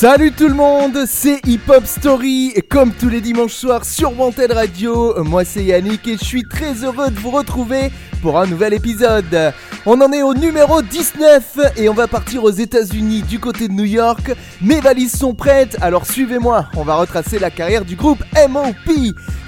Salut tout le monde, c'est Hip Hop Story, comme tous les dimanches soirs sur Wanted Radio. Moi c'est Yannick et je suis très heureux de vous retrouver pour un nouvel épisode. On en est au numéro 19 et on va partir aux États-Unis du côté de New York. Mes valises sont prêtes, alors suivez-moi. On va retracer la carrière du groupe MOP.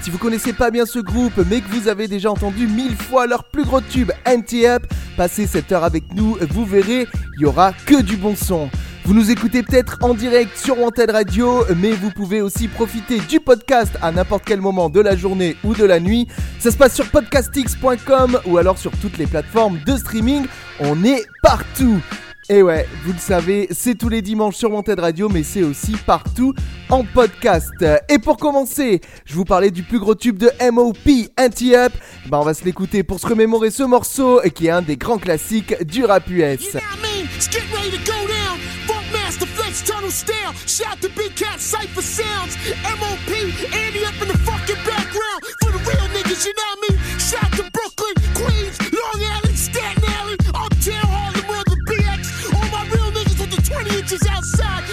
Si vous connaissez pas bien ce groupe, mais que vous avez déjà entendu mille fois leur plus gros tube Anti-Up, passez cette heure avec nous, vous verrez, il y aura que du bon son. Vous nous écoutez peut-être en direct sur Wanted Radio, mais vous pouvez aussi profiter du podcast à n'importe quel moment de la journée ou de la nuit. Ça se passe sur podcastx.com ou alors sur toutes les plateformes de streaming. On est partout. Et ouais, vous le savez, c'est tous les dimanches sur Wanted Radio, mais c'est aussi partout en podcast. Et pour commencer, je vous parlais du plus gros tube de MOP, Anti-Up. Bah on va se l'écouter pour se remémorer ce morceau qui est un des grands classiques du rap US. Tunnel stare. Shout to Big Cat Cypher Sounds. MOP, Andy up in the fucking background. For the real niggas, you know mean? Shout to Brooklyn, Queens, Long Island, Staten Island, Uptown, Harlem, or the BX. All my real niggas with the 20 inches outside,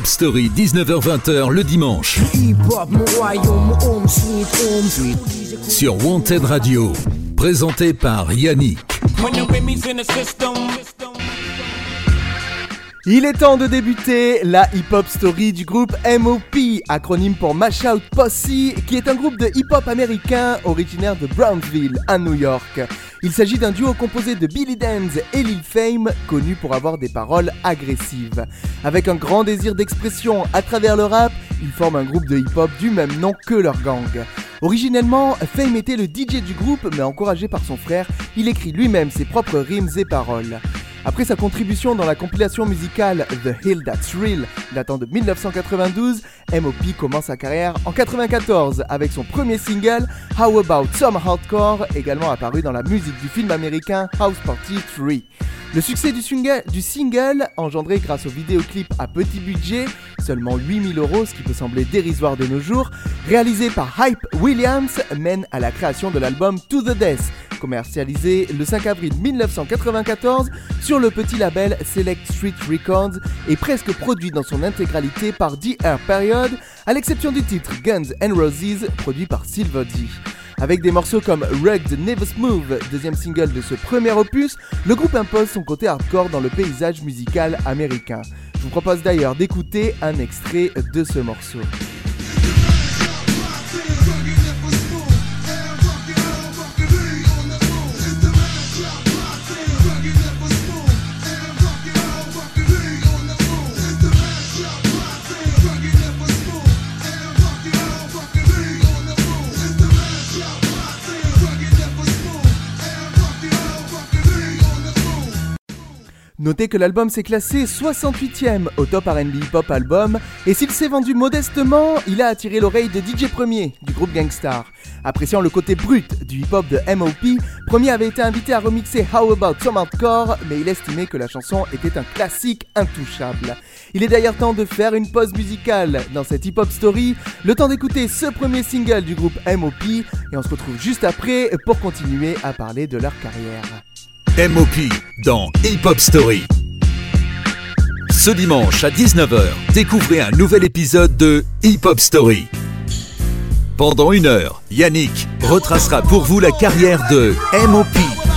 Hop Story, 19h-20h le dimanche. Sur Wanted Radio, présenté par Yannick. Il est temps de débuter la hip-hop story du groupe MOP, acronyme pour Mash Out Posse, qui est un groupe de hip-hop américain originaire de Brownsville, à New York. Il s'agit d'un duo composé de Billy Danz et Lil Fame, connu pour avoir des paroles agressives. Avec un grand désir d'expression à travers le rap, ils forment un groupe de hip-hop du même nom que leur gang. Originellement, Fame était le DJ du groupe, mais encouragé par son frère, il écrit lui-même ses propres rimes et paroles. Après sa contribution dans la compilation musicale The Hill That's Real, datant de 1992, MOP commence sa carrière en 1994 avec son premier single How About Some Hardcore, également apparu dans la musique du film américain House Party 3. Le succès du single, du single, engendré grâce au vidéoclip à petit budget, seulement 8000 euros, ce qui peut sembler dérisoire de nos jours, réalisé par Hype Williams, mène à la création de l'album To The Death, commercialisé le 5 avril 1994 sur le petit label Select Street Records et presque produit dans son intégralité par DR Period, à l'exception du titre Guns N' Roses, produit par Silver D. Avec des morceaux comme Rugged Never Smooth, deuxième single de ce premier opus, le groupe impose son côté hardcore dans le paysage musical américain. Je vous propose d'ailleurs d'écouter un extrait de ce morceau. Notez que l'album s'est classé 68ème au top RB Hip Hop Album, et s'il s'est vendu modestement, il a attiré l'oreille de DJ Premier du groupe Gangstar. Appréciant le côté brut du hip hop de MOP, Premier avait été invité à remixer How About Some Hardcore, mais il estimait que la chanson était un classique intouchable. Il est d'ailleurs temps de faire une pause musicale dans cette hip hop story, le temps d'écouter ce premier single du groupe MOP, et on se retrouve juste après pour continuer à parler de leur carrière. MOP dans Hip Hop Story. Ce dimanche à 19h, découvrez un nouvel épisode de Hip Hop Story. Pendant une heure, Yannick retracera pour vous la carrière de MOP.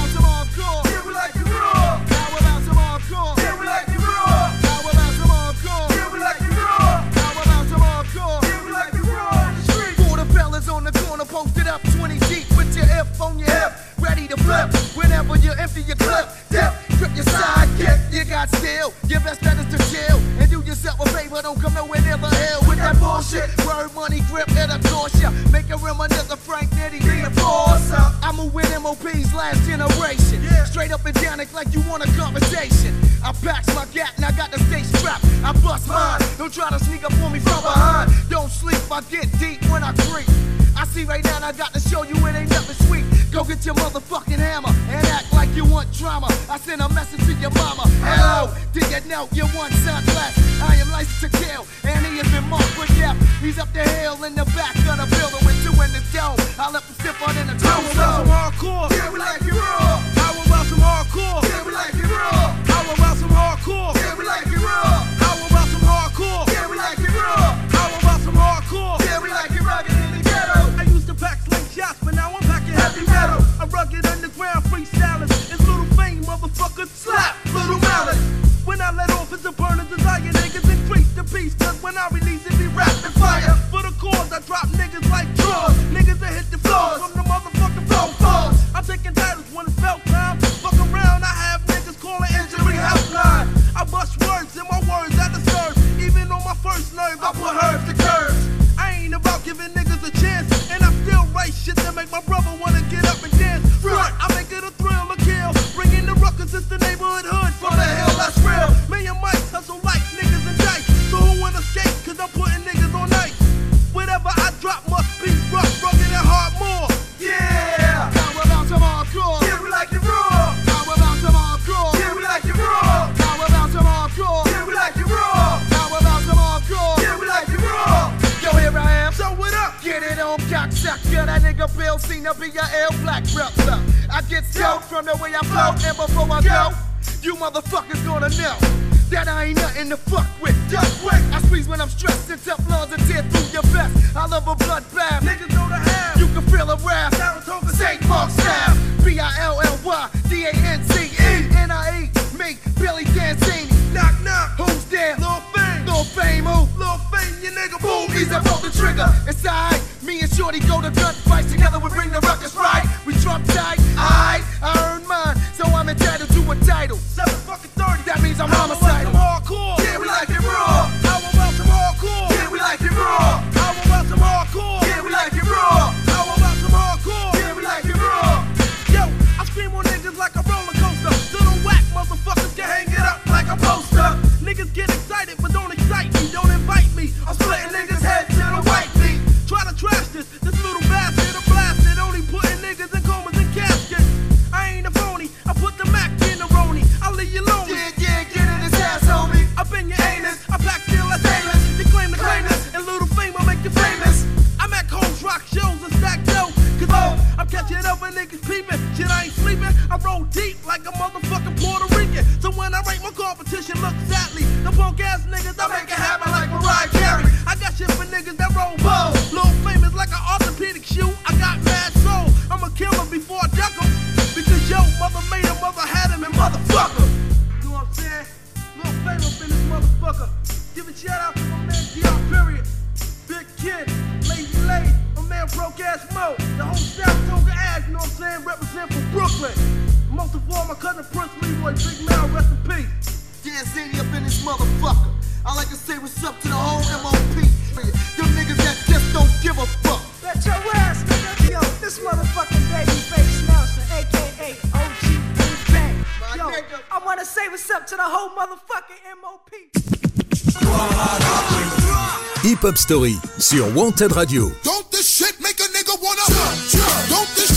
That bullshit. Word, money, grip, it'll toss ya. Make a reminisce of Frank Nitty, the enforcer. I'ma win MOP's last generation. Straight up and down, it's like you want a conversation. I packs my gat and I got the stay strapped. I bust mine. Don't try to sneak up on me from behind. Don't sleep, I get deep when I creep. I see right now and I got to show you it ain't nothing sweet. Go get your motherfucking hammer and act like you want drama. I send a message to your mama. Hello, did you know you want son less? I am licensed to kill and he has been marked death. He's up the hill in the back of the building with two in the dome. I left him stiff on in the toe. some hardcore? Yeah, we like it raw. How about some hardcore? Yeah, we like it raw. How about some hardcore? Yeah, we like it raw. How about some hardcore? Yeah, we like it raw. How about some hardcore? Yeah, we like it rugged in the ghetto. I used to pack slingshots, but now I'm packing heavy metal. Rugged underground freestylers. It's little fame, motherfuckers.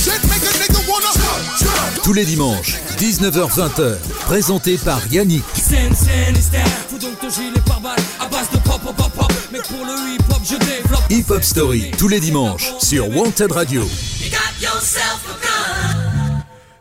Shit make a nigga wanna Tous les dimanches, 19h-20h, présenté par Yannick. Scène, scène et style, faut donc ton gilet par balle à base de pop, pop, pop, pop. Mais pour le hip hop, je développe. Hip Hop Story, tous les dimanches, sur Wanted Radio.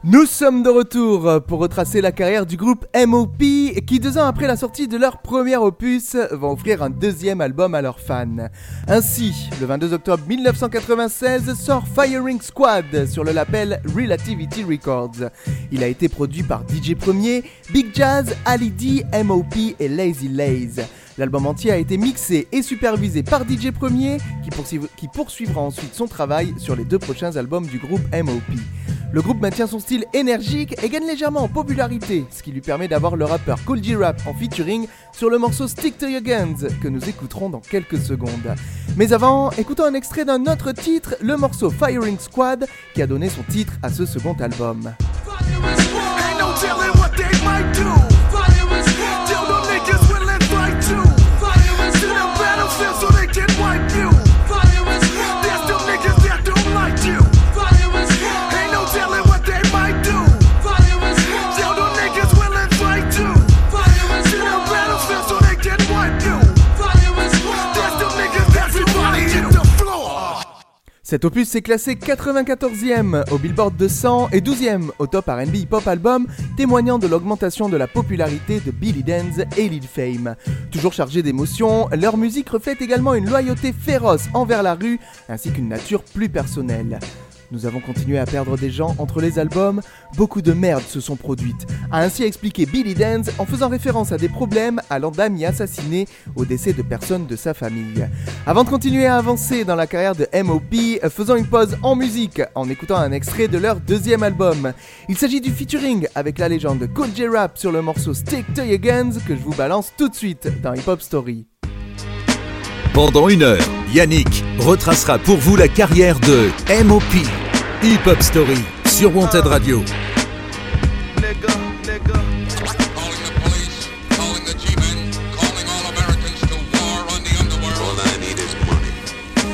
Nous sommes de retour pour retracer la carrière du groupe MOP qui deux ans après la sortie de leur premier opus va offrir un deuxième album à leurs fans. Ainsi, le 22 octobre 1996 sort Firing Squad sur le label Relativity Records. Il a été produit par DJ Premier, Big Jazz, Ali D, MOP et Lazy Laze. L'album entier a été mixé et supervisé par DJ Premier qui poursuivra ensuite son travail sur les deux prochains albums du groupe MOP. Le groupe maintient son style énergique et gagne légèrement en popularité, ce qui lui permet d'avoir le rappeur Cool G Rap en featuring sur le morceau Stick to Your Guns que nous écouterons dans quelques secondes. Mais avant, écoutons un extrait d'un autre titre, le morceau Firing Squad qui a donné son titre à ce second album. Cet opus s'est classé 94e au Billboard 200 et 12e au Top R&B Hip Hop Album, témoignant de l'augmentation de la popularité de Billy Danz et Lil Fame. Toujours chargés d'émotions, leur musique reflète également une loyauté féroce envers la rue, ainsi qu'une nature plus personnelle. Nous avons continué à perdre des gens entre les albums, beaucoup de merde se sont produites, a ainsi expliqué Billy Danz en faisant référence à des problèmes allant d'amis assassinés au décès de personnes de sa famille. Avant de continuer à avancer dans la carrière de MOP, faisons une pause en musique en écoutant un extrait de leur deuxième album. Il s'agit du featuring avec la légende J Rap sur le morceau Stick to Your Guns que je vous balance tout de suite dans Hip Hop Story. Pendant une heure, Yannick retracera pour vous la carrière de MOP. Hip Hop Story sur Wanted Radio. Nigga, nigga. Calling the police, calling the G-men, calling all Americans to war on the underworld. All I need is money,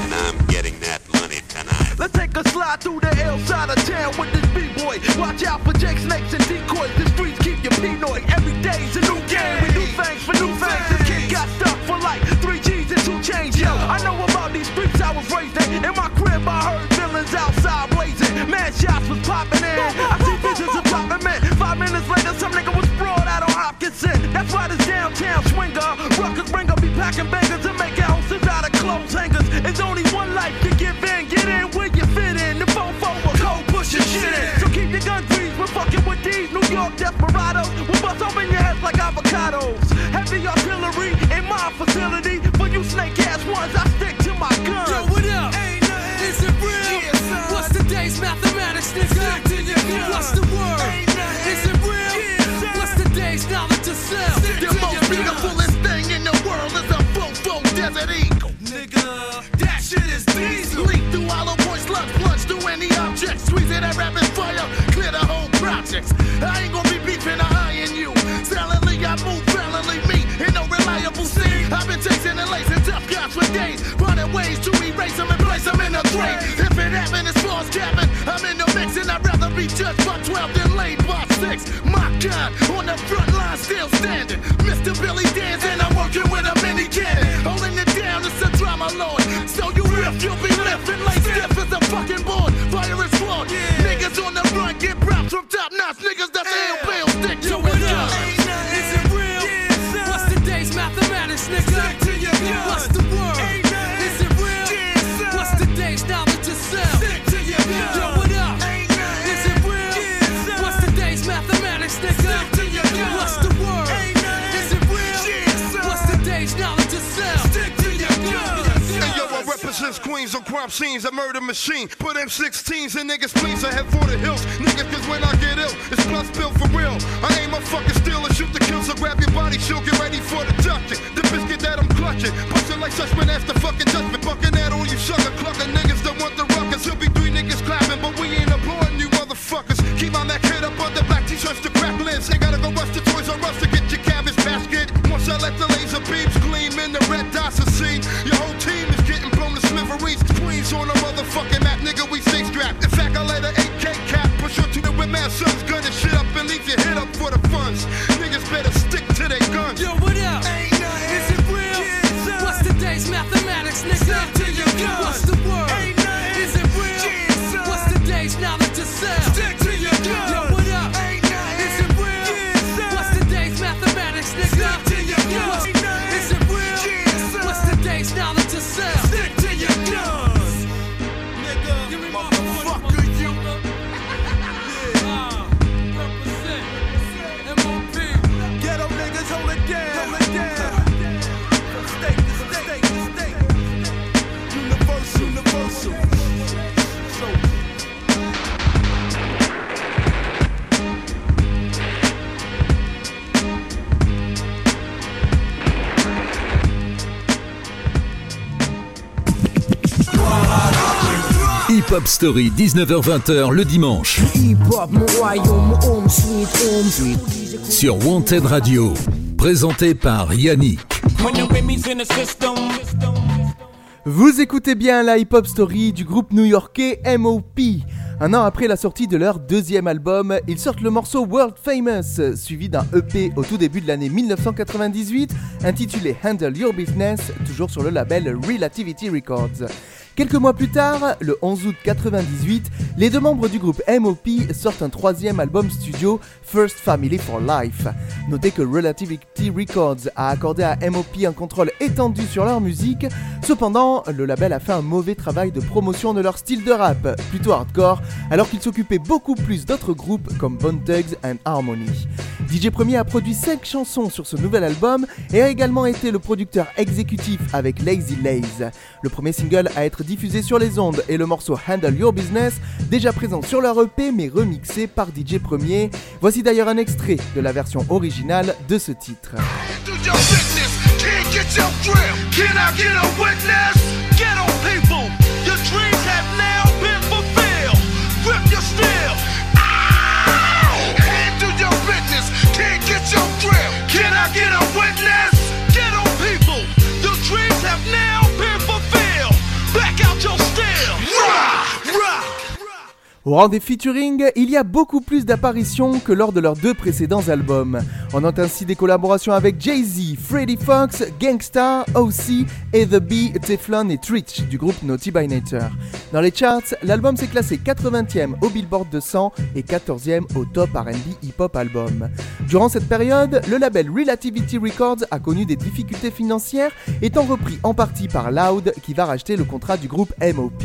and I'm getting that money tonight. Let's take a slide through the L side of town with this B-boy. Watch out for Jake snakes and decoys. The streets keep. Every day's a new game. We do things for new things. This kid got stuck for like three G's two chains. Yo, I know about these streets I was raised in. In my crib, I heard villains outside blazing. Man, shots was popping in. I see visions of dropping men. Five minutes later, some nigga was sprawled out on Hopkinson. That's why this downtown Ruckers bring up be packing bangers and make houses out of clothes hangers. It's only one life to give in, get in where you fit in. The fofo will cold pushing shit in. So keep your gun greased, we're fucking with these New York desperados. We'll bust open your heads like avocados. Heavy artillery in my facility. Projects. I ain't gonna be beefing or eyeing you. Silently, I move valiantly, me in no reliable scene. I've been chasing and lacing tough guys for days, running ways to erase them and place them in a grave. If it happened far as cabin, I'm in the mix and I'd rather be judged by 12 than laid by 6. My God, on the front line, still standing. Mr. Billy dancing, I'm working with a mathematics, nigga? Stick to your guns. What's the word? Queens on crime scenes, a murder machine. Put M16s in niggas' please, I head for the hills. Niggas, cause when I get ill, it's blood spill for real. I aim a fucking still and shoot the kill, so grab your body, shield, get ready for the ducking. The biscuit that I'm clutching, busting like suspect after fucking judgment. Bucking at all you sucker clucking niggas that want the ruckus. He'll be three niggas clapping, but we ain't applauding you motherfuckers. Keep my Mac head up under black t-shirts to crack lids. Ain't gotta go rush to Toys R Us to get your cabbage basket. Once I let the laser beams gleam in the red dots of scene, your whole team is On a motherfucking map, nigga, we stay strapped. In fact, I let an AK cap push her to the with mad sons, gun and Hip Hop Story, 19h-20h le dimanche. Sur Wanted Radio. Présenté par Yannick. Vous écoutez bien la hip-hop story du groupe new-yorkais MOP. Un an après la sortie de leur deuxième album, ils sortent le morceau World Famous, suivi d'un EP au tout début de l'année 1998, intitulé Handle Your Business, toujours sur le label Relativity Records. Quelques mois plus tard, le 11 août 98, les deux membres du groupe MOP sortent un troisième album studio, First Family for Life. Notez que Relativity Records a accordé à MOP un contrôle étendu sur leur musique, cependant, le label a fait un mauvais travail de promotion de leur style de rap, plutôt hardcore, alors qu'il s'occupait beaucoup plus d'autres groupes comme Bone Thugs and Harmony. DJ Premier a produit 5 chansons sur ce nouvel album et a également été le producteur exécutif avec Lazy Laze. Le premier single à être diffusé sur les ondes est le morceau Handle Your Business, déjà présent sur leur EP mais remixé par DJ Premier. Voici d'ailleurs un extrait de la version originale de ce titre. Au rang des featuring, il y a beaucoup plus d'apparitions que lors de leurs deux précédents albums. On note ainsi des collaborations avec Jay-Z, Freddie Fox, Gangstar, OC, et The Bee, Teflon et Twitch du groupe Naughty by Nature. Dans les charts, l'album s'est classé 80e au Billboard 200 et 14e au Top R&B Hip Hop Album. Durant cette période, le label Relativity Records a connu des difficultés financières, étant repris en partie par Loud qui va racheter le contrat du groupe MOP.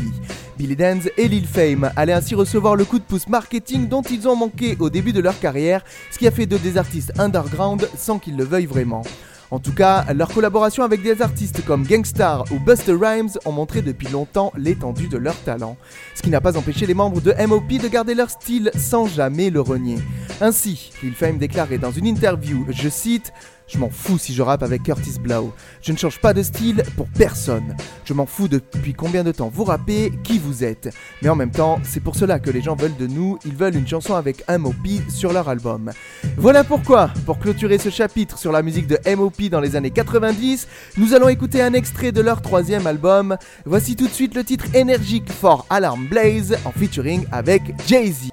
Billy Dance et Lil Fame allaient ainsi recevoir le coup de pouce marketing dont ils ont manqué au début de leur carrière, ce qui a fait d'eux des artistes underground sans qu'ils le veuillent vraiment. En tout cas, leur collaboration avec des artistes comme Gangstar ou Buster Rhymes ont montré depuis longtemps l'étendue de leur talent, ce qui n'a pas empêché les membres de MOP de garder leur style sans jamais le renier. Ainsi, Lil Fame déclarait dans une interview, je cite, je m'en fous si je rappe avec Curtis Blow. Je ne change pas de style pour personne. Je m'en fous depuis combien de temps vous rappez, qui vous êtes. Mais en même temps, c'est pour cela que les gens veulent de nous, ils veulent une chanson avec MOP sur leur album. Voilà pourquoi, pour clôturer ce chapitre sur la musique de MOP dans les années 90, nous allons écouter un extrait de leur troisième album. Voici tout de suite le titre énergique For Alarm Blaze en featuring avec Jay-Z.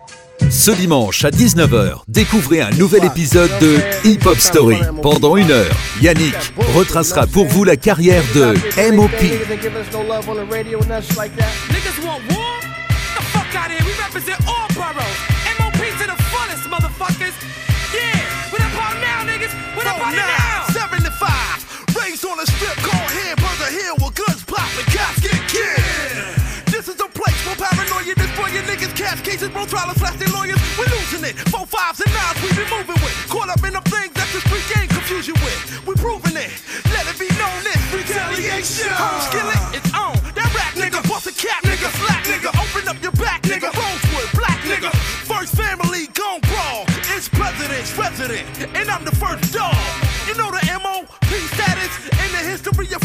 Ce dimanche à 19h, découvrez un nouvel épisode de Hip Hop Story. Pendant une heure, Yannick retracera pour vous la carrière de MOP. Cash cases, bro, their lawyers. We losing it. Four fives and nines, we be moving with. Caught up in the things that the street game confuse with. We proving it. Let it be known this retaliation. Home skillet, it's on. That rap nigga, bust a cap nigga, slack nigga, open up your back nigga, Rosewood, black nigga. First family gon' brawl. It's president's resident, and I'm the first dog. You know the MOP status in the history of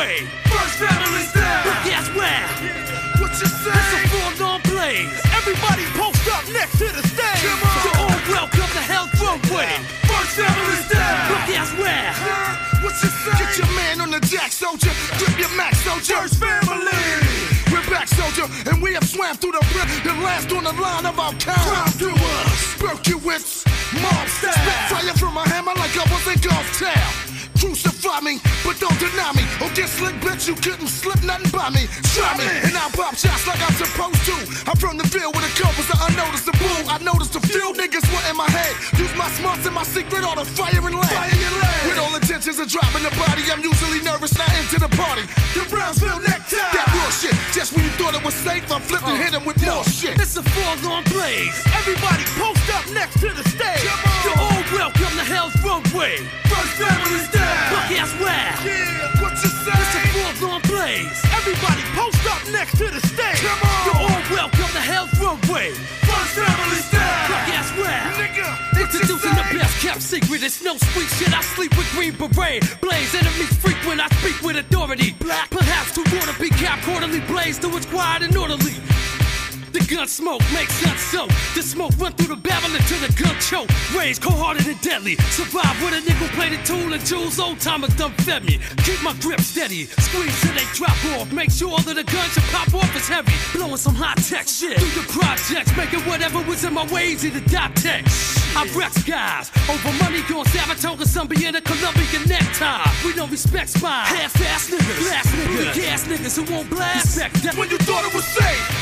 Roadway. First family style. But guess where? What you say? It's a say? full on blaze. Everybody post up next to the stage. So all welcome to Hell's Roadway. First family style. But guess where? What you say? Get your man on the jack, soldier. Grip your max, soldier. First family. We're back, soldier, and we have swam through the brim. The last on the line of our kind. Crime through us. Berkowitz, mob style. Spit fire from my Crucify me, but don't deny me. Oh, get slick, bitch, you couldn't slip nothing by me. Try me, and I'll pop shots like I'm supposed to. I'm from the field with a compass that unnoticeable. I noticed a few niggas were in my head. Use my smarts and my secret, all the fire and lead. With all intentions of dropping the body, I'm usually nervous, not into the party. The Brownsville necktie. That bullshit. Just when you thought it was safe, I flipped and oh, hit him with more shit. It's a full on blaze. Everybody post up next to the stage. So all welcome to Hell's Roadway. First family style. But guess where? Yeah, what you say? It's a full on blaze. Everybody post up next to the stage. Come on. all welcome to Hell's Roadway. First family But style. guess where? Nigga, Introducing the best kept secret. It's no sweet shit. I sleep with green beret. Blaze enemies frequent. I speak with authority. Black, perhaps to wanna be cap quarterly. Blaze till it's quiet and orderly. The gun smoke makes sense so. The smoke run through the barrel until the gun choke. Range cold-hearted and deadly. Survive with a nickel-plated tool and jewels. Old timers done fed me. Keep my grip steady. Squeeze till they drop off. Make sure that the gun should pop off is heavy. Blowing some high-tech shit. Through the projects Making whatever was in my way easy to dot text. I wreck skies Over money going Saratoga Some be in a Colombian necktie. We don't respect spies Half-ass niggas. Blast niggas. Gas niggas who won't blast. Respect that. When you thought it was safe.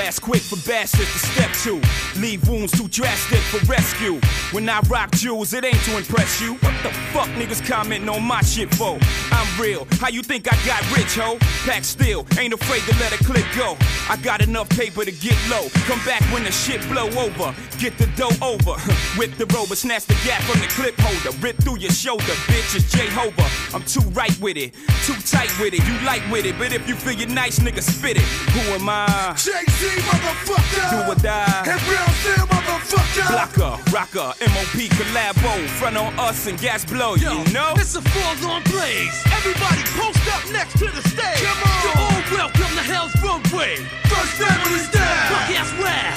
ass quick for bastards to step to. Leave wounds too drastic for rescue. When I rock jewels, it ain't to impress you. What the fuck niggas commenting on my shit for? I'm real. How you think I got rich, ho? Pack still, ain't afraid to let a clip go. I got enough paper to get low. Come back when the shit blow over. Get the dough over. Whip the rover, snatch the gap from the clip holder. Rip through your shoulder, bitch, it's Jehovah. I'm too right with it, too tight with it. You light with it, but if you feel you're nice, nigga, spit it. Who am I? Motherfucker. Do or die. And real deal, motherfucker. Blocker, rocker, MOP collabo, front on us and gas blow, Yo, you know? It's a foregone blaze. Everybody post up next to the stage. Come on. You're all welcome to Hell's Roadway. First family's down. Fuck ass wow.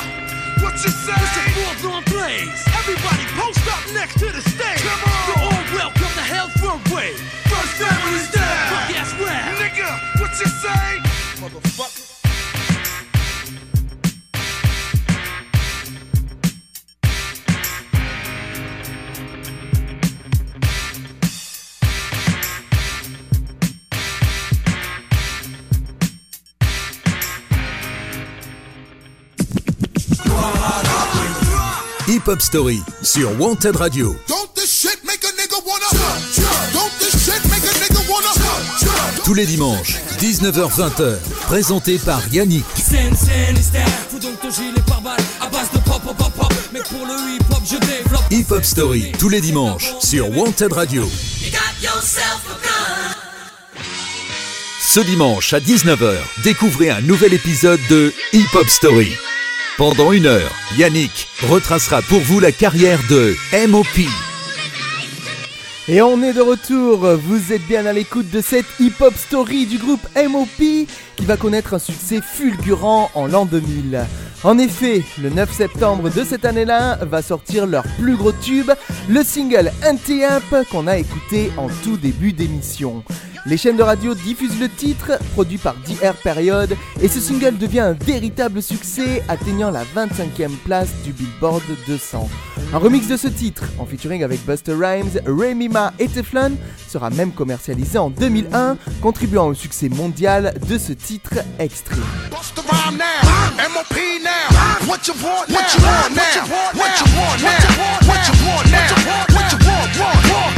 What you say? It's a foregone blaze. Everybody post up next to the stage. Come on. You're all welcome to Hell's Roadway. First family's down. Fuck ass wow. Nigga, what you say? Shit make a nigga wanna Tous les dimanches, 19h-20h, présenté par Yannick. Scène, scène, style. Fous donc ton gilet par balle à base de pop, pop, pop, pop. Mais pour le hip hop, je développe. Hip Hop Story, tous les dimanches, sur Wanted Radio. Ce dimanche à 19h, découvrez un nouvel épisode de Hip Hop Story. Pendant une heure, Yannick retracera pour vous la carrière de MOP. Et on est de retour, vous êtes bien à l'écoute de cette hip-hop story du groupe MOP qui va connaître un succès fulgurant en l'an 2000. En effet, le 9 septembre de cette année-là va sortir leur plus gros tube, le single Anti-Amp qu'on a écouté en tout début d'émission. Les chaînes de radio diffusent le titre, produit par DR Period, et ce single devient un véritable succès, atteignant la 25e place du Billboard 200. Un remix de ce titre, en featuring avec Buster Rhymes, Remy Ma et Teflon, sera même commercialisé en 2001, contribuant au succès mondial de ce titre extrait. Bust the rhyme now, MOP now. What you want now? What you want now? What you want now? What you want now? What you want? Want?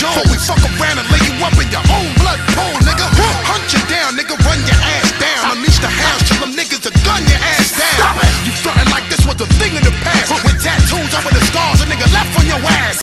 Before we fuck around and lay you up in your own blood pool, nigga. Hunt you down, nigga, run your ass down. Unleash the house till them niggas to gun your ass down. You frontin' like this was a thing in the past. With tattoos over the scars, a nigga left on your ass.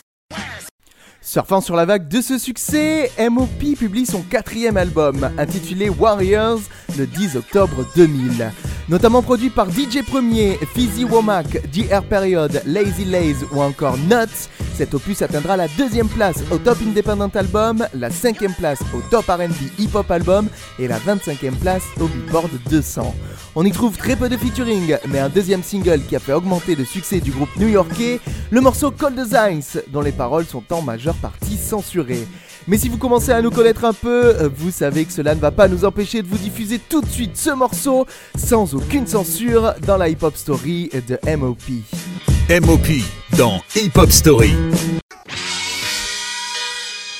Surfant sur la vague de ce succès, MOP publie son quatrième album, intitulé Warriors, le 10 octobre 2000. Notamment produit par DJ Premier, Fizzy Womack, DR Period, Lazy Laze ou encore Nuts, cet opus atteindra la deuxième place au Top Independent Album, la cinquième place au Top R&B Hip Hop Album et la 25e place au Billboard 200. On y trouve très peu de featuring, mais un deuxième single qui a fait augmenter le succès du groupe new-yorkais, le morceau Cold Designs, dont les paroles sont en majeure partie censurées. Mais si vous commencez à nous connaître un peu, vous savez que cela ne va pas nous empêcher de vous diffuser tout de suite ce morceau sans aucune censure dans la hip-hop story de MOP. MOP dans Hip Hop Story.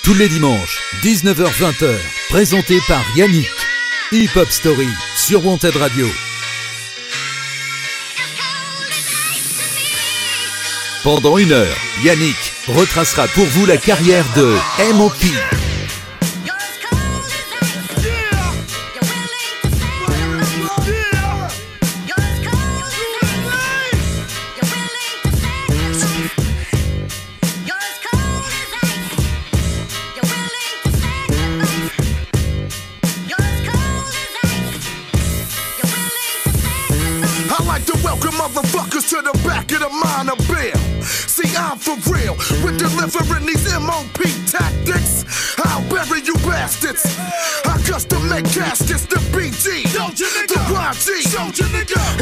Tous les dimanches, 19h-20h, présenté par Yannick. Hip Hop Story sur Wanted Radio. Pendant une heure, Yannick retracera pour vous la carrière de MOP. I'm for real with delivering these MOP tactics. I'll bury you bastards. I custom make caskets, the BG, the YG,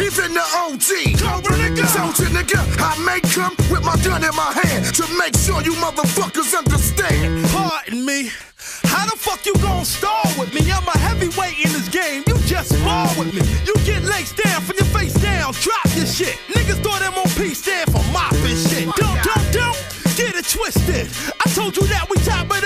even the OG. Soldier nigga, I make them with my gun in my hand to make sure you motherfuckers understand. Pardon me. How the fuck you gon' stall with me? I'm a heavyweight in this game. You just spar with me. You get legs down from your face down. Drop your shit. Niggas thought MOP stand for mopping shit. Don't, don't, don't get it twisted. I told you that we top of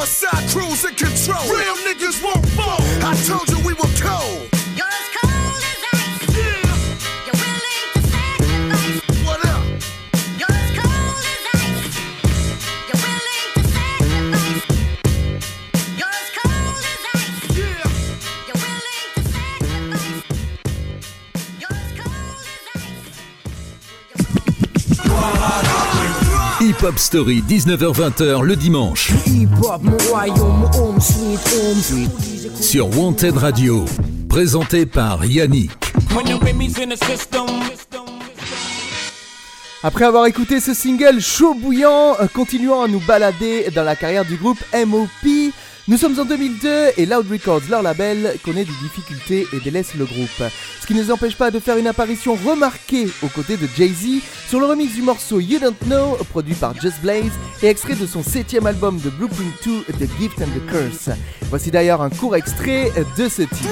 homicide crews in control. Real niggas won't Hip Hop Story, 19h-20h le dimanche. Sur Wanted Radio. Présenté par Yannick. Après avoir écouté ce single chaud bouillant, euh, continuons à nous balader dans la carrière du groupe MOP. Nous sommes en 2002 et Loud Records, leur label, connaît des difficultés et délaisse le groupe. Ce qui ne les empêche pas de faire une apparition remarquée aux côtés de Jay-Z sur le remix du morceau You Don't Know, produit par Just Blaze et extrait de son septième album de Blueprint 2, The Gift and the Curse. Voici d'ailleurs un court extrait de ce titre.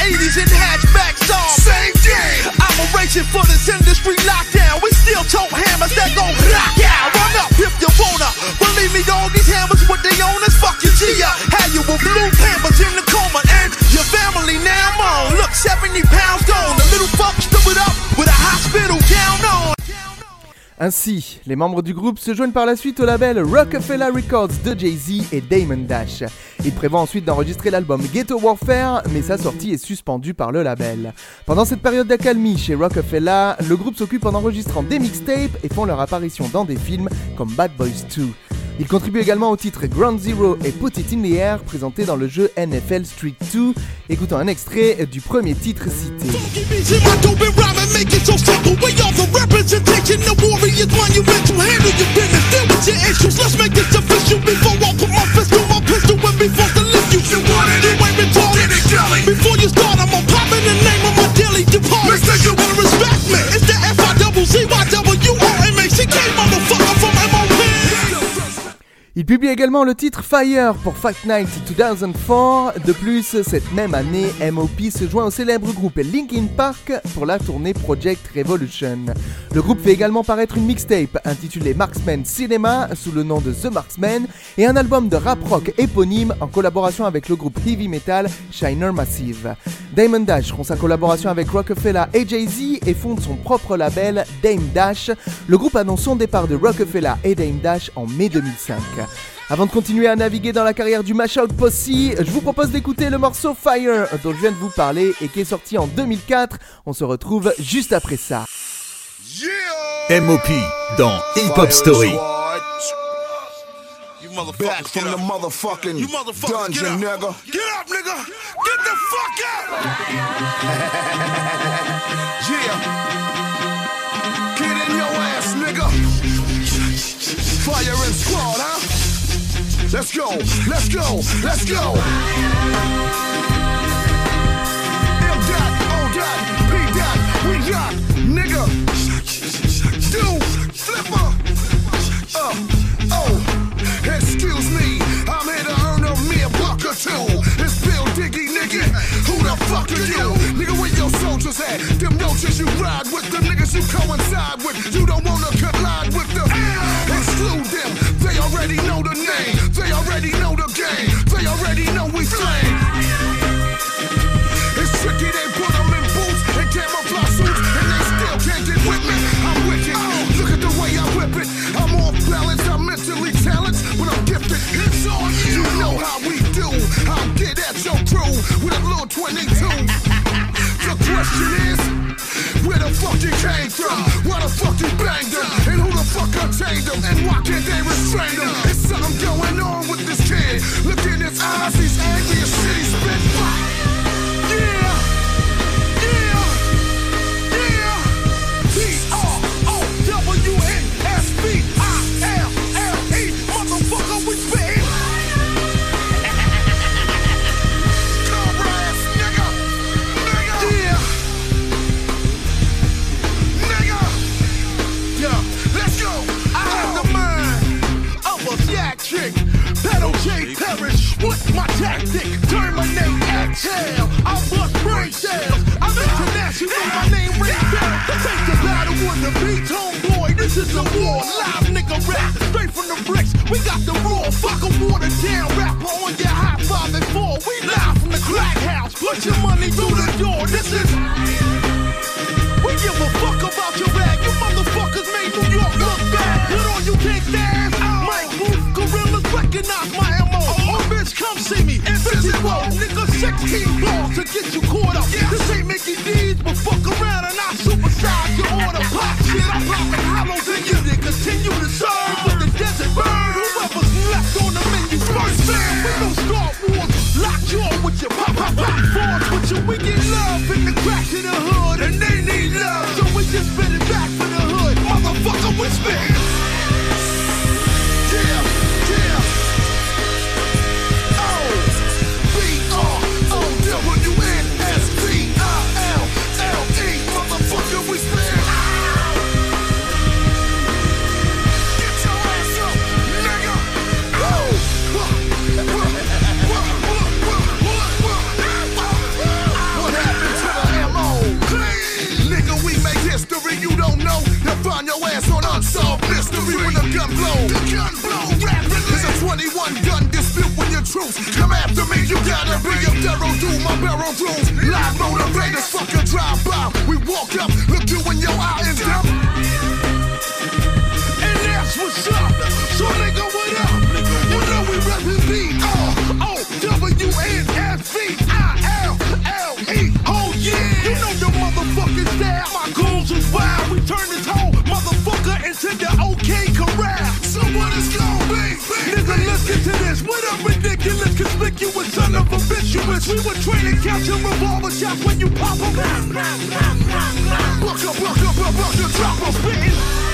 80s and hatchback songs. Same thing. Operation for this industry lockdown. We still tote hammers that gon' rock out. Run up if you wanna. Believe me, all these hammers with they owners. Fuck your G up. How you with blue hammers in the coma and your family now I'm on. Look, 70 pounds gone. The little fuck stood it up with a hospital gown on. Ainsi, les membres du groupe se joignent par la suite au label Rockefeller Records de Jay-Z et Damon Dash. Il prévoit ensuite d'enregistrer l'album Ghetto Warfare, mais sa sortie est suspendue par le label. Pendant cette période d'accalmie chez Rockefeller, le groupe s'occupe en enregistrant des mixtapes et font leur apparition dans des films comme Bad Boys 2. Ils contribuent également au titre Ground Zero et Put It in the Air présenté dans le jeu NFL Street 2. Écoutons un extrait du premier titre cité. Retarded. Before you start, Il publie également le titre Fire pour Fight Night 2004. De plus, cette même année, MOP se joint au célèbre groupe Linkin Park pour la tournée Project Revolution. Le groupe fait également paraître une mixtape intitulée Marksman Cinema sous le nom de The Marksman et un album de rap rock éponyme en collaboration avec le groupe heavy metal Shiner Massive. Damon Dash rompt sa collaboration avec Rockefeller et Jay-Z et fonde son propre label Dame Dash. Le groupe annonce son départ de Rockefeller et Dame Dash en mai 2005. Avant de continuer à naviguer dans la carrière du Mashout Posse, je vous propose d'écouter le morceau Fire dont je viens de vous parler et qui est sorti en 2004. On se retrouve juste après ça. MOP dans Hip Hop Story. You Back from the motherfucking You dungeon, nigga. Get up, nigga. Get the fuck up. Let's go, let's go, let's go. M dot, O dot, P dot, we got nigga. Do flipper. Uh, oh, excuse me, I'm here to earn a mere buck or two. It's Bill Diggy, nigga. Who the fuck are you? Nigga, where your soldiers at? Them notions you ride with, the niggas you coincide with. You don't wanna with a little 22. the question is, where the fuck you came from? Why the fuck you banged them? And who the fuck contained them? And why can't they restrain them? There's something going on with this kid. Look in his eyes, he's angry as shit. He's hell. I bust brain cells. I'm international. My name rings bells. This ain't the battle on the beat, homeboy. This is a war. Live nigga rap. Straight Ravens, we were training, catch a revolver shot when you pop em. Buck up, buck up, buck up, drop a spittin'.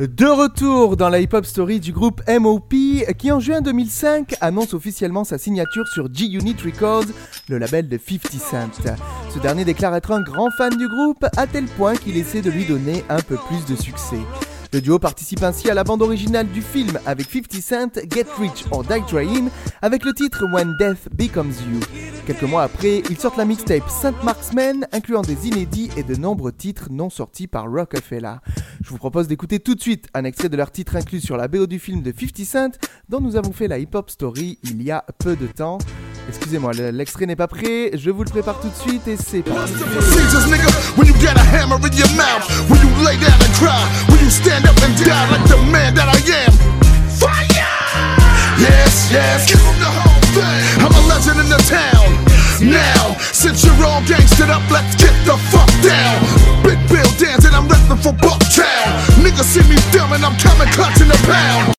De retour dans la hip-hop story du groupe MOP qui en juin 2005 annonce officiellement sa signature sur G-Unit Records, le label de 50 Cent. Ce dernier déclare être un grand fan du groupe à tel point qu'il essaie de lui donner un peu plus de succès. Le duo participe ainsi à la bande originale du film avec 50 Cent, Get Rich or Die Trying, avec le titre When Death Becomes You. Quelques mois après, ils sortent la mixtape Saint Marksman, incluant des inédits et de nombreux titres non sortis par Rockefeller. Je vous propose d'écouter tout de suite un extrait de leur titre inclus sur la BO du film de 50 Cent, dont nous avons fait la hip-hop story il y a peu de temps. Excusez-moi, le- l'extrait n'est pas prêt, je vous le prépare tout de suite et c'est parti. A! Yes, yes. I'm a legend in the town. Now, since you're all gangsted up, let's get the fuck down. Big Bill dancing, I'm repping for Bucktown. Niggas see me filming, I'm coming clutching the pound.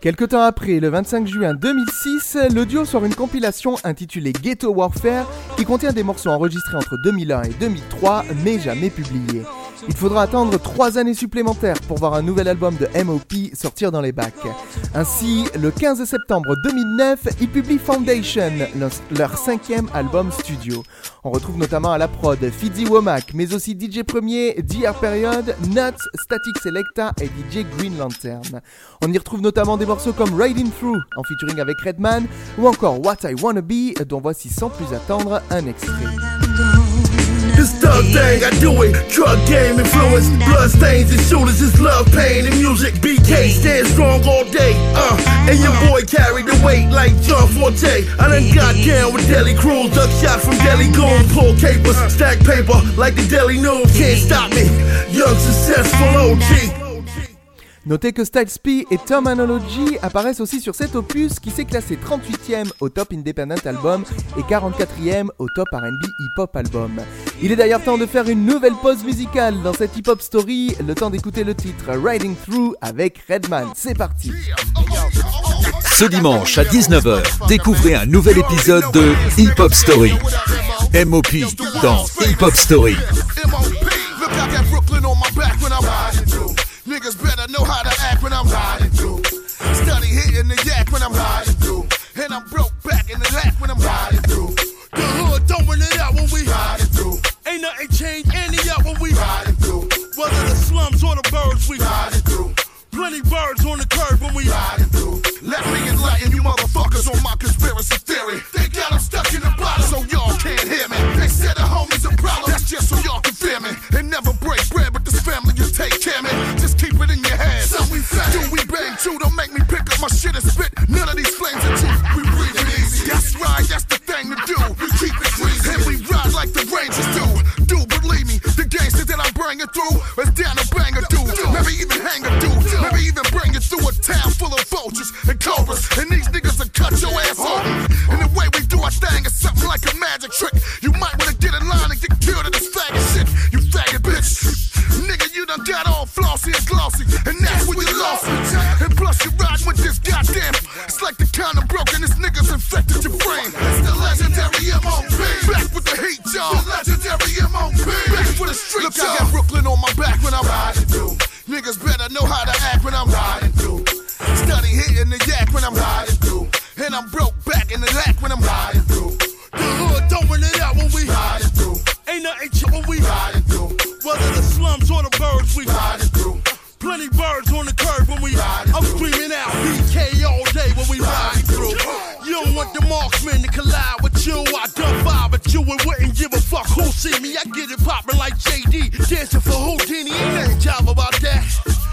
Quelque temps après, le 25 juin 2006, le duo sort une compilation intitulée Ghetto Warfare qui contient des morceaux enregistrés entre 2001 et 2003 mais jamais publiés. Il faudra attendre 3 années supplémentaires pour voir un nouvel album de MOP sortir dans les bacs. Ainsi, le 15 septembre 2009, ils publient Foundation, leur- cinquième album studio. On retrouve notamment à la prod Fidzi Womack, mais aussi DJ Premier, DR Period, Nuts, Static Selecta et DJ Green Lantern. On y retrouve notamment des morceaux comme Riding Through en featuring avec Redman ou encore What I Wanna Be dont voici sans plus attendre un extrait. This thug thing, I do it. Drug game influence, blood stains and shooters. It's love, pain, and music. BK stand strong all day. Uh, and your boy carried the weight like John Forte. I done got down with Deli Crews, duck shot from Deli Goon, pull capers, stack paper like the Deli News. Can't stop me. Young, successful OG. Notez que Styles P et Tom Analogy apparaissent aussi sur cet opus qui s'est classé 38e au top Independent Album et 44e au top RB Hip Hop Album. Il est d'ailleurs temps de faire une nouvelle pause musicale dans cette hip hop story, le temps d'écouter le titre Riding Through avec Redman. C'est parti! Ce dimanche à 19h, découvrez un nouvel épisode de Hip Hop Story. MOP dans Hip Hop Story. Birds on the curb when we riding through. Let me enlighten you motherfuckers on my conspiracy theory. They got 'em stuck in the bottle so y'all can't hear me. They said the homies a problem. That's just so y'all can fear me. And never break bread with this family you take care of me. Just keep it in your head. So we fat. Do we bang too? Don't make me pick up my shit and and wouldn't give a fuck who see me. I get it poppin' like JD, dancing for Houdini. Ain't nothing job about that.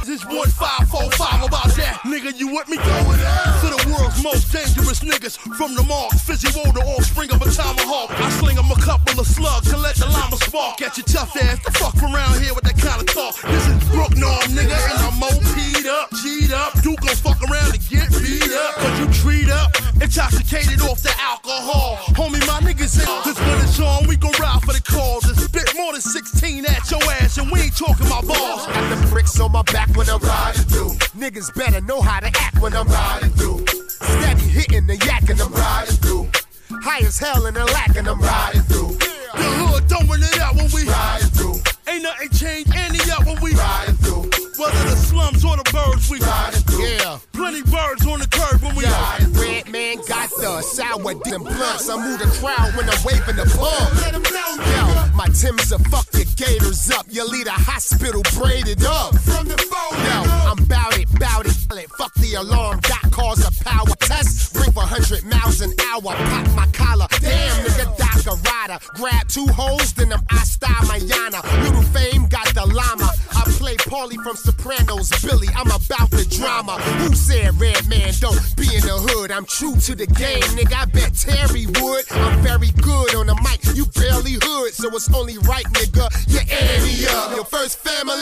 This one five four five about that. Nigga, you with me? It out. To the world's most dangerous niggas. From the marks, Fizzy the offspring of a tomahawk. I sling 'em a couple of slugs and let the llama spark. Get your tough ass the fuck around here with that kind of talk. This is Brook Norm, nigga, the alcohol. Homie, my niggas out. This when it's on, we gon' ride for the cause. And spit more than 16 at your ass, and we ain't talking about balls. Got the bricks on my back when I'm riding through. Niggas better know how to act when I'm riding through. Steady hitting the yak and I'm riding through. High as hell and the lack and I'm riding through. The hood throwing it out when we Riding through. Ain't nothing changed any out when we Riding through. Whether the slums or the birds we riding through. Yeah. Plenty birds on the curb when we Yeah, sour dim blunts. I move the crowd when I'm waving the palm. Yo, my Tim's a fuck your gators up. You lead a hospital braided up. From the phone, yo, I'm bout it, bout it. Fuck the alarm, got cause a power test. Bring 100 miles an hour, pop my collar. Damn, nigga, Doc a rider. Grab two holes, then I'm style Mayana. Little fame got the llama. I play Paulie from Sopranos, Billy. I'm about the drama. Who said red man don't be in the hood? I'm true to the game, nigga. I bet Terry would. I'm very good on the mic. You barely hood, so it's only right, nigga. You ante up. Your first family.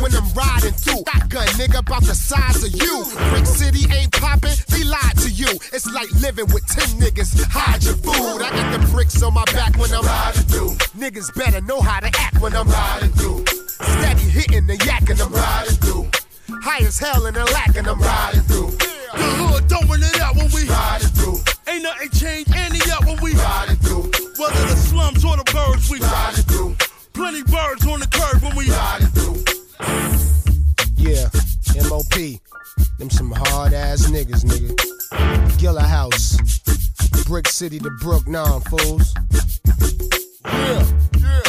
When I'm riding through, shotgun, nigga, about the size of you. Brick City ain't popping, they lied to you. It's like living with 10 niggas. Hide your food. I got the bricks on my back when I'm riding through. Niggas better know how to act when I'm riding through. Steady hitting the yak and I'm riding through. High as hell and a lack and I'm riding through. The hood throwing it out when we riding through. Ain't nothing changed any up when we riding through. Whether the slums or the birds we riding through. Plenty birds on the curb when we riding Them some hard ass niggas, nigga. Gilla House. Brick City to Brook, nah, fools. Yeah, yeah, yeah.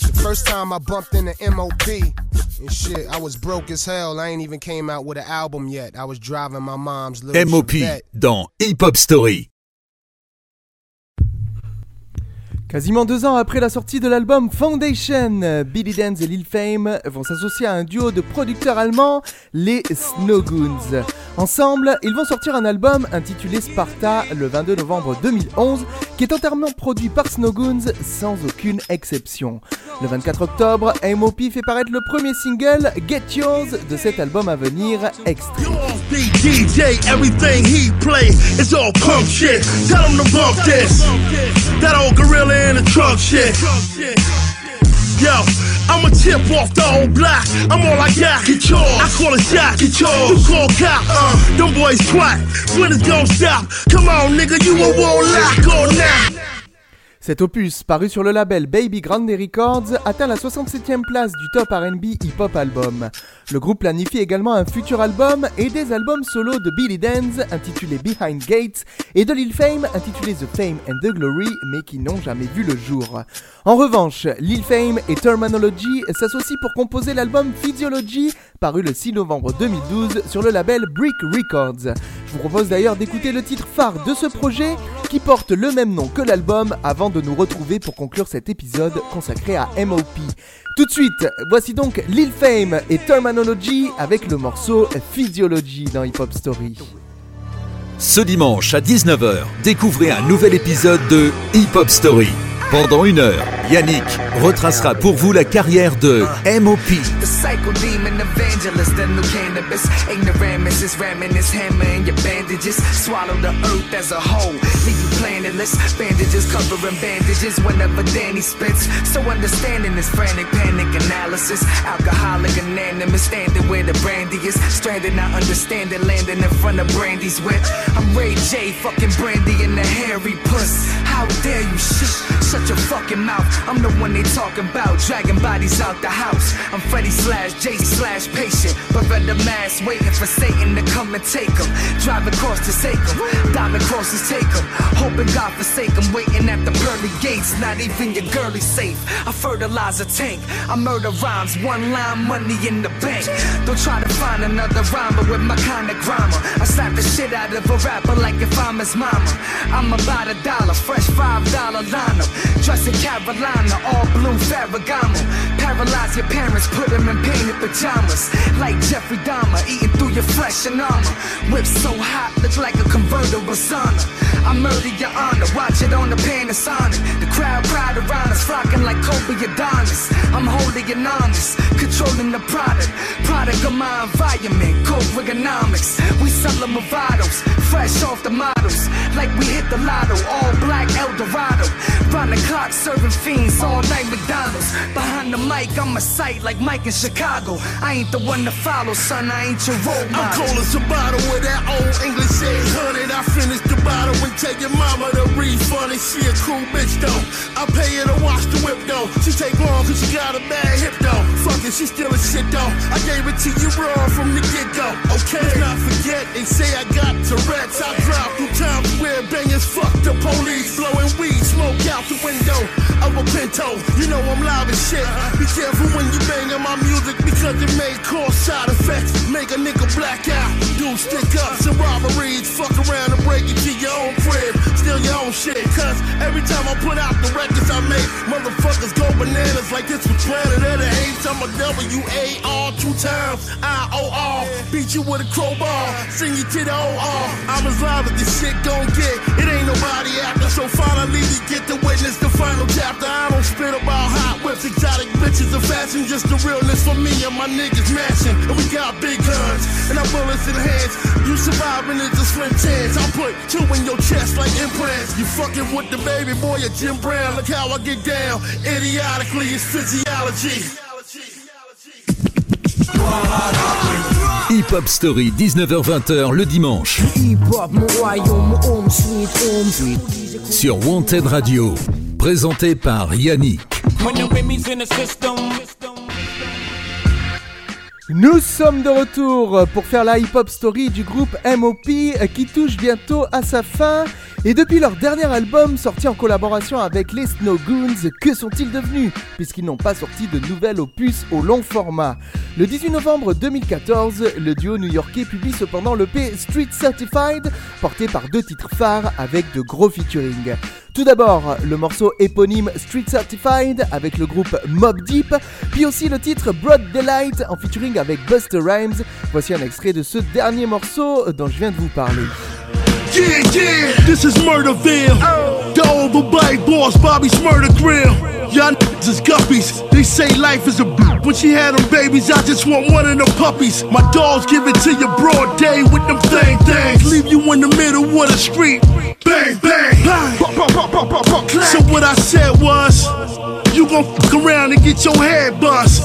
The first time I bumped into MOP and shit, I was broke as hell. I ain't even came out with an album yet. I was driving my mom's little MOP Chevette. dans Hip Hop Story. Quasiment deux ans après la sortie de l'album Foundation, Billy Dance et Lil Fame vont s'associer à un duo de producteurs allemands, les Snowgoons. Ensemble, ils vont sortir un album intitulé Sparta le 22 novembre 2011, qui est entièrement produit par Snowgoons sans aucune exception. Le 24 octobre, MOP fait paraître le premier single, Get Yours, de cet album à venir, Extreme. in shit. Yo, I'ma tip off the whole block. I'm all I got. Get yours. I call a shot. Get yours. You call cop. Uh, them boys twat. Winners don't stop. Come on, nigga, you a warlock or not? Cet opus, paru sur le label Baby Grande Records, atteint la 67e place du top RB hip-hop album. Le groupe planifie également un futur album et des albums solo de Billy Danz intitulés Behind Gates et de Lil Fame intitulés The Fame and the Glory mais qui n'ont jamais vu le jour. En revanche, Lil Fame et Terminology s'associent pour composer l'album Physiology paru le 6 novembre 2012 sur le label Brick Records. Je vous propose d'ailleurs d'écouter le titre phare de ce projet qui porte le même nom que l'album avant de nous retrouver pour conclure cet épisode consacré à MOP. Tout de suite, voici donc Lil Fame et Terminology avec le morceau Physiology dans Hip Hop Story. Ce dimanche à 19h, découvrez un nouvel épisode de Hip Hop Story. Pendant une heure, Yannick retracera pour vous la carrière de MOP. I'm Ray J, fucking Brandy in the hairy puss. How dare you shush? Shut your fucking mouth. I'm the one they talking about, dragging bodies out the house. I'm Freddy slash J slash patient, but the mask waiting for Satan to come and take him. Drive across to take him, diamond crosses take him. Hoping God forsake him, waiting at the pearly gates. Not even your girlie safe. I fertilize a tank. I murder rhymes, one line money in the bank. Don't try to find another rhymer with my kind of grammar. I slap the shit out of a rapper like if I'm his mama. I'm about a dollar, fresh five dollar lineup. Dressed in Carolina, all blue Ferragamo. Paralyze your parents, put them in painted pajamas. Like Jeffrey Dahmer, eating through your flesh and armor. Whip so hot, look like a convertible sauna. I murder your honor, watch it on the Panasonic. The crowd crowd around us, flocking like Kobe Adonis. I'm holy and honest, controlling the product. Product of my environment, code ergonomics. We sell them Movados, fresh off the models. Like we hit the lotto, all black Eldorado. The clock, serving fiends, all night McDonald's. Behind the mic, I'm a sight like Mike in Chicago. I ain't the one to follow, son, I ain't your role model. I'm cold as a bottle with that old English 800. I finished the bottle and tell your mama to refund it. She a cool bitch though. I pay her to wash the whip though. She take long cause she got a bad hip though. Fuck nigga, she still a shit though. I gave it to you raw from the get go. Okay, Let's not forget and say I got Tourette's. I drive through times where bangers fuck the police, blowing weed, smoke out the window of a Pinto. You know I'm live as shit. Be careful when you bang on my music because it may cause side effects. Make a nigga black out, do stick ups and robberies. Fuck around and break into your own crib, steal your own shit. Cause every time I put out the records I make, motherfuckers go bananas like this was Planet of the Apes. I'm a W-A-R two times, I-O-R. Beat you with a crowbar, sing you to the O-R. I'm as live as this shit gon' get. It ain't nobody after, so finally you get to witness the final chapter. I don't spit about hot whips, exotic bitches, and fashion. Just the realness for me and my niggas mashing. And we got big guns, and our bullets in hands. You surviving is a slim chance. I'll put two in your chest like implants. You fucking with the baby boy at Jim Brown. Look how I get down. Idiotically, it's physiology. Hip Hop Story, 19h-20h le dimanche. Sur Wanted Radio. Présenté par Yannick. Nous sommes de retour pour faire la hip-hop story du groupe MOP qui touche bientôt à sa fin. Et depuis leur dernier album sorti en collaboration avec les Snow Goons, que sont-ils devenus Puisqu'ils n'ont pas sorti de nouvel opus au long format? Le 18 novembre 2014, le duo new-yorkais publie cependant l'EP Street Certified, porté par deux titres phares avec de gros featuring. Tout d'abord, le morceau éponyme Street Certified avec le groupe Mob Deep, puis aussi le titre Broad Delight en featuring avec Buster Rhymes. Voici un extrait de ce dernier morceau dont je viens de vous parler. Yeah, yeah, this is Murderville. Oh. The overbite boss, Bobby Smurder Grill. Y'all niggas is guppies. They say life is a b- When she had them babies, I just want one of the puppies. My dogs give it to you broad day with them thing things. Leave you in the middle of the street. Bang, bang, bang. Pop, pop, pop, pop, pop, pop, clap. So what I said was, you gon' fuck around and get your head bust.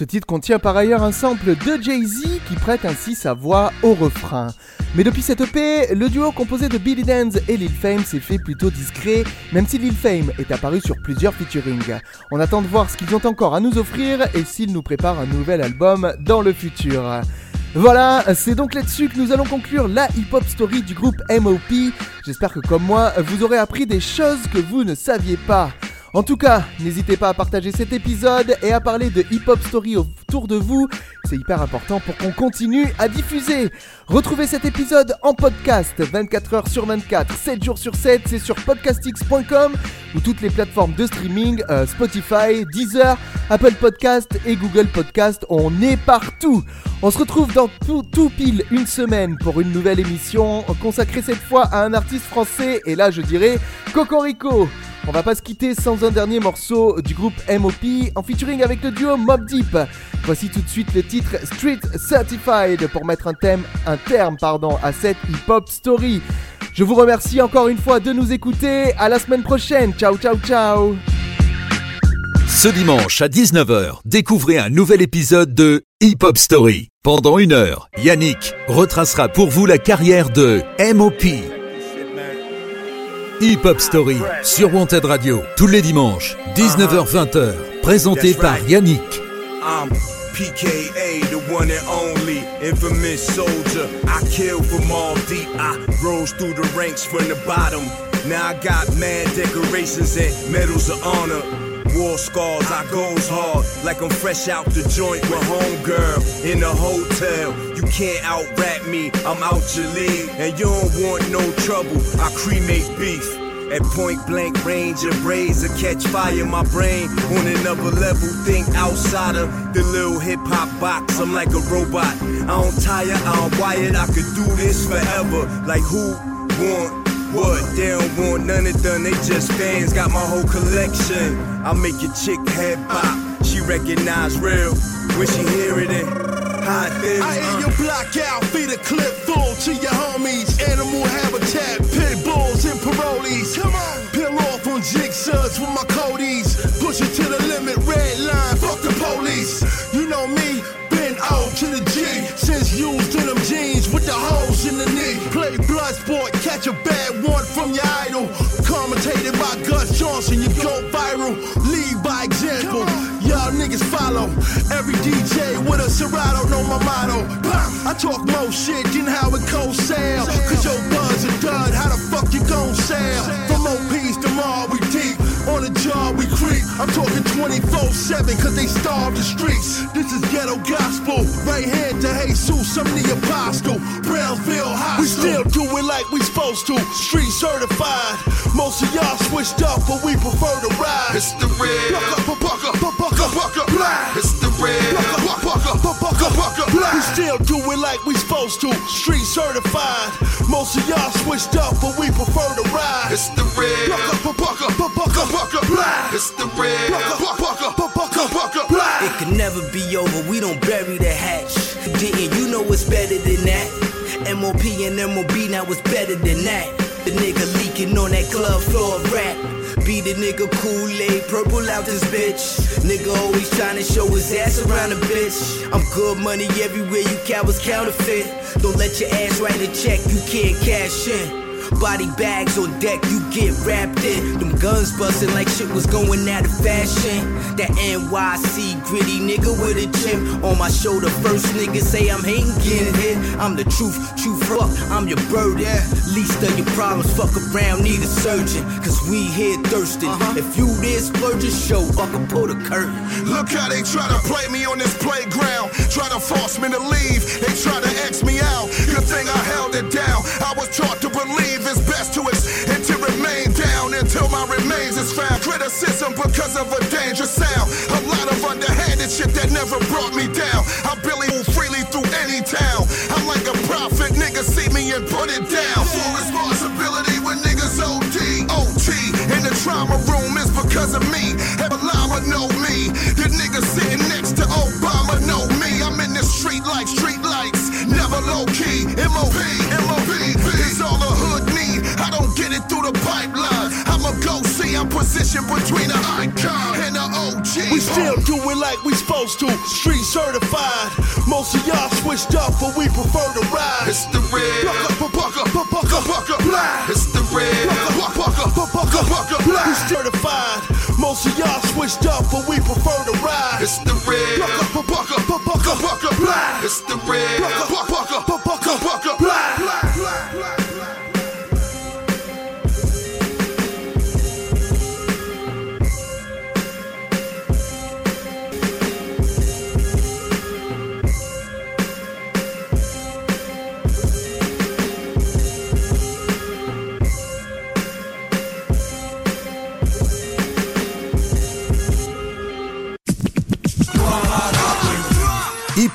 Ce titre contient par ailleurs un sample de Jay-Z qui prête ainsi sa voix au refrain. Mais depuis cette EP, le duo composé de Billy Danz et Lil Fame s'est fait plutôt discret, même si Lil Fame est apparu sur plusieurs featuring. On attend de voir ce qu'ils ont encore à nous offrir et s'ils nous préparent un nouvel album dans le futur. Voilà, c'est donc là-dessus que nous allons conclure la hip-hop story du groupe MOP. J'espère que comme moi, vous aurez appris des choses que vous ne saviez pas. En tout cas, n'hésitez pas à partager cet épisode et à parler de Hip Hop Story autour de vous. C'est hyper important pour qu'on continue à diffuser. Retrouvez cet épisode en podcast 24 heures sur 24, 7 jours sur 7. C'est sur podcastx.com ou toutes les plateformes de streaming euh, Spotify, Deezer, Apple Podcast et Google Podcast. On est partout. On se retrouve dans tout, tout pile une semaine pour une nouvelle émission consacrée cette fois à un artiste français. Et là, je dirais Cocorico. On va pas se quitter sans un dernier morceau du groupe MOP en featuring avec le duo Mob Deep. Voici tout de suite le titre Street Certified pour mettre un, thème, un terme pardon, à cette hip-hop story. Je vous remercie encore une fois de nous écouter. À la semaine prochaine. Ciao, ciao, ciao. Ce dimanche à 19h, découvrez un nouvel épisode de Hip Hop Story. Pendant une heure, Yannick retracera pour vous la carrière de MOP. Hip Hop Story sur Wanted Radio tous les dimanches 19h-20h présenté par Yannick. PKA, the one and only infamous soldier. I killed from all deep. I rose through the ranks from the bottom. Now I got mad decorations and medals of honor. War scars, I goes hard like I'm fresh out the joint with homegirl in the hotel. You can't out rap me, I'm out your league, and you don't want no trouble. I cremate beef. At point blank range, a razor catch fire. My brain on another level. Think outside of the little hip hop box. I'm like a robot. I don't tire, I don't wired. I could do this forever. Like who want what? They don't want none of done. They just fans. Got my whole collection. I make your chick head bop. She recognize real when she hear it in. Uh. I hear you block out, feed a clip full to your homies. Animal habitat, Come on. Peel off on jigsaws with my codies. Push it to the limit, red line, fuck the police. You know me, been out to the G. Since used in them jeans with the holes in the knee. Play blood sport, catch a bad one from your idol. Commentated by Gus Johnson, you go viral. Niggas follow. Every DJ with a Serato, know my motto. I talk more shit than how it goes sell. Cause your buzz a dud, how the fuck you gon' sell? From OPs to tomorrow we deep. 24-7 cause they starve the streets. This is ghetto gospel. Right hand to Jesus, I'm the apostle. Brownsville High We still do it like we supposed to. Street certified. Most of y'all switched up, but we prefer to ride. It's the red. Bucka, bucka, bucka, bucka, black. It's the red. Bucka, bucka, bucka, bucka, black. We still do it like we supposed to. Street certified. Most of y'all switched up, but we prefer to ride. It's the red. It's the red. It could never be over, we don't bury the hatch. Didn't you know it's better than that? MOP and MOB now it's better than that. The nigga leaking on that club floor rap. Be the nigga Kool-Aid, purple out this bitch. Nigga always trying to show his ass around a bitch. I'm good money everywhere, you cowards counterfeit. Don't let your ass write a check, you can't cash in. Body bags on deck, you get wrapped in. Them guns bustin' like shit was going out of fashion. That NYC gritty nigga with a gym on my shoulder. First nigga say I'm hating, getting hit. I'm the truth, truth fuck, I'm your burden. Least of your problems, fuck around, need a surgeon. Cause we here thirsting. Uh-huh. If you this splurging, show up and pull the curtain. Look how they try to play me on this playground. Try to force me to leave. They try to X me out. Good thing I held it down. I was taught to believe it's best to ex- and to remain down until my remains is found. Criticism because of a dangerous sound. A lot of underhanded shit that never brought me down. I Billy move freely through any town. I'm like a prophet. Niggas see me and put it down. Full responsibility when niggas OD. OT in the trauma room is because of me. Have a llama know me. The nigga sitting next supposed to. Street certified. Most of y'all switched up, but we prefer to ride. It's the red. Bucka, bucka, bucka, bucka, black. It's the red. Bucka, bucka, bucka, bucka, We black. certified. Most of y'all switched up, but we prefer to ride. It's the red. Bucka, bucka, bucka, bucka, black. It's the red.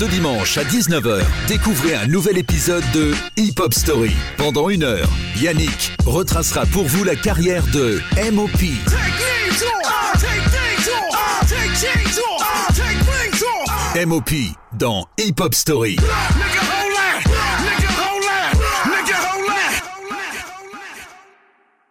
Ce dimanche à 19h, découvrez un nouvel épisode de Hip Hop Story. Pendant une heure, Yannick retracera pour vous la carrière de MOP. MOP dans Hip Hop Story.